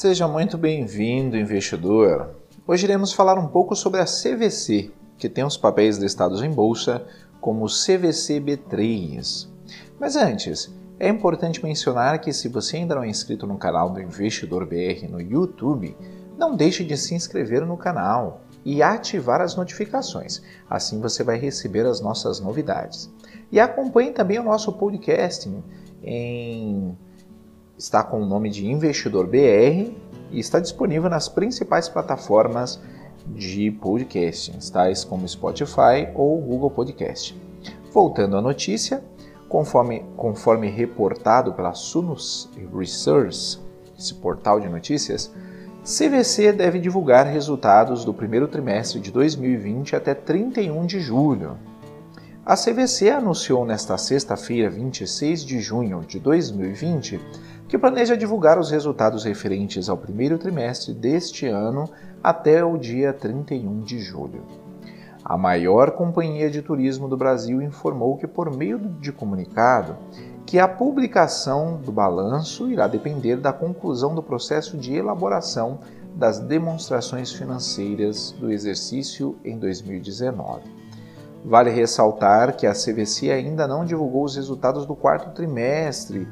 Seja muito bem-vindo, investidor. Hoje iremos falar um pouco sobre a CVC, que tem os papéis listados em bolsa como CVC B3. Mas antes, é importante mencionar que se você ainda não é inscrito no canal do Investidor BR no YouTube, não deixe de se inscrever no canal e ativar as notificações. Assim você vai receber as nossas novidades. E acompanhe também o nosso podcast em está com o nome de Investidor BR e está disponível nas principais plataformas de podcasting, tais como Spotify ou Google Podcast. Voltando à notícia, conforme, conforme reportado pela Sunus Research, esse portal de notícias, CVC deve divulgar resultados do primeiro trimestre de 2020 até 31 de julho. A CVC anunciou nesta sexta-feira, 26 de junho de 2020, que planeja divulgar os resultados referentes ao primeiro trimestre deste ano até o dia 31 de julho. A maior companhia de turismo do Brasil informou que, por meio de comunicado, que a publicação do balanço irá depender da conclusão do processo de elaboração das demonstrações financeiras do exercício em 2019. Vale ressaltar que a CVC ainda não divulgou os resultados do quarto trimestre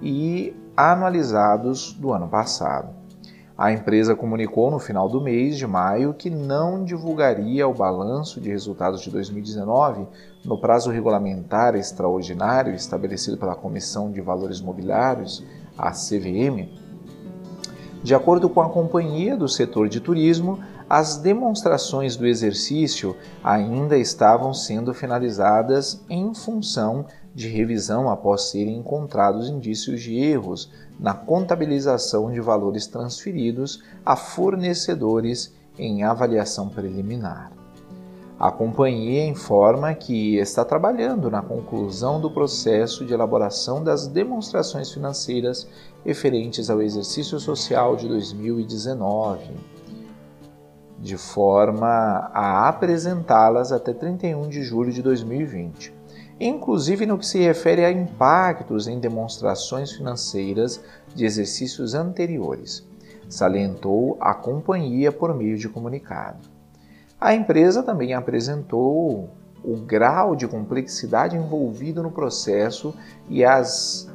e anualizados do ano passado. A empresa comunicou no final do mês de maio que não divulgaria o balanço de resultados de 2019 no prazo regulamentar extraordinário estabelecido pela Comissão de Valores Mobiliários, a CVM. De acordo com a companhia do setor de turismo, as demonstrações do exercício ainda estavam sendo finalizadas em função de revisão após serem encontrados indícios de erros na contabilização de valores transferidos a fornecedores em avaliação preliminar. A companhia informa que está trabalhando na conclusão do processo de elaboração das demonstrações financeiras referentes ao exercício social de 2019, de forma a apresentá-las até 31 de julho de 2020 inclusive no que se refere a impactos em demonstrações financeiras de exercícios anteriores, salientou a companhia por meio de comunicado. A empresa também apresentou o grau de complexidade envolvido no processo e as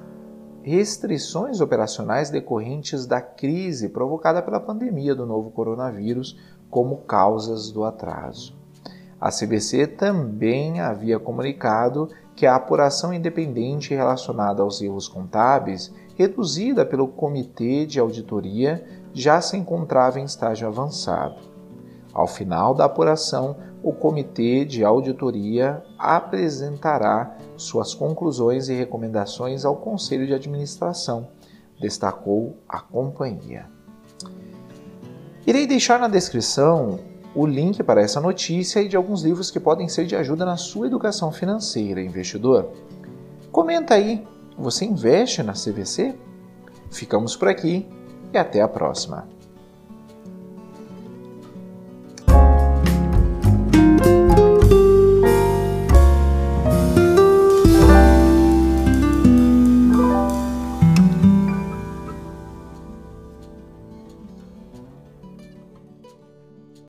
restrições operacionais decorrentes da crise provocada pela pandemia do novo coronavírus como causas do atraso. A CBC também havia comunicado que a apuração independente relacionada aos erros contábeis, reduzida pelo Comitê de Auditoria, já se encontrava em estágio avançado. Ao final da apuração, o Comitê de Auditoria apresentará suas conclusões e recomendações ao Conselho de Administração, destacou a companhia. Irei deixar na descrição o link para essa notícia e de alguns livros que podem ser de ajuda na sua educação financeira, investidor. Comenta aí, você investe na CVC? Ficamos por aqui e até a próxima.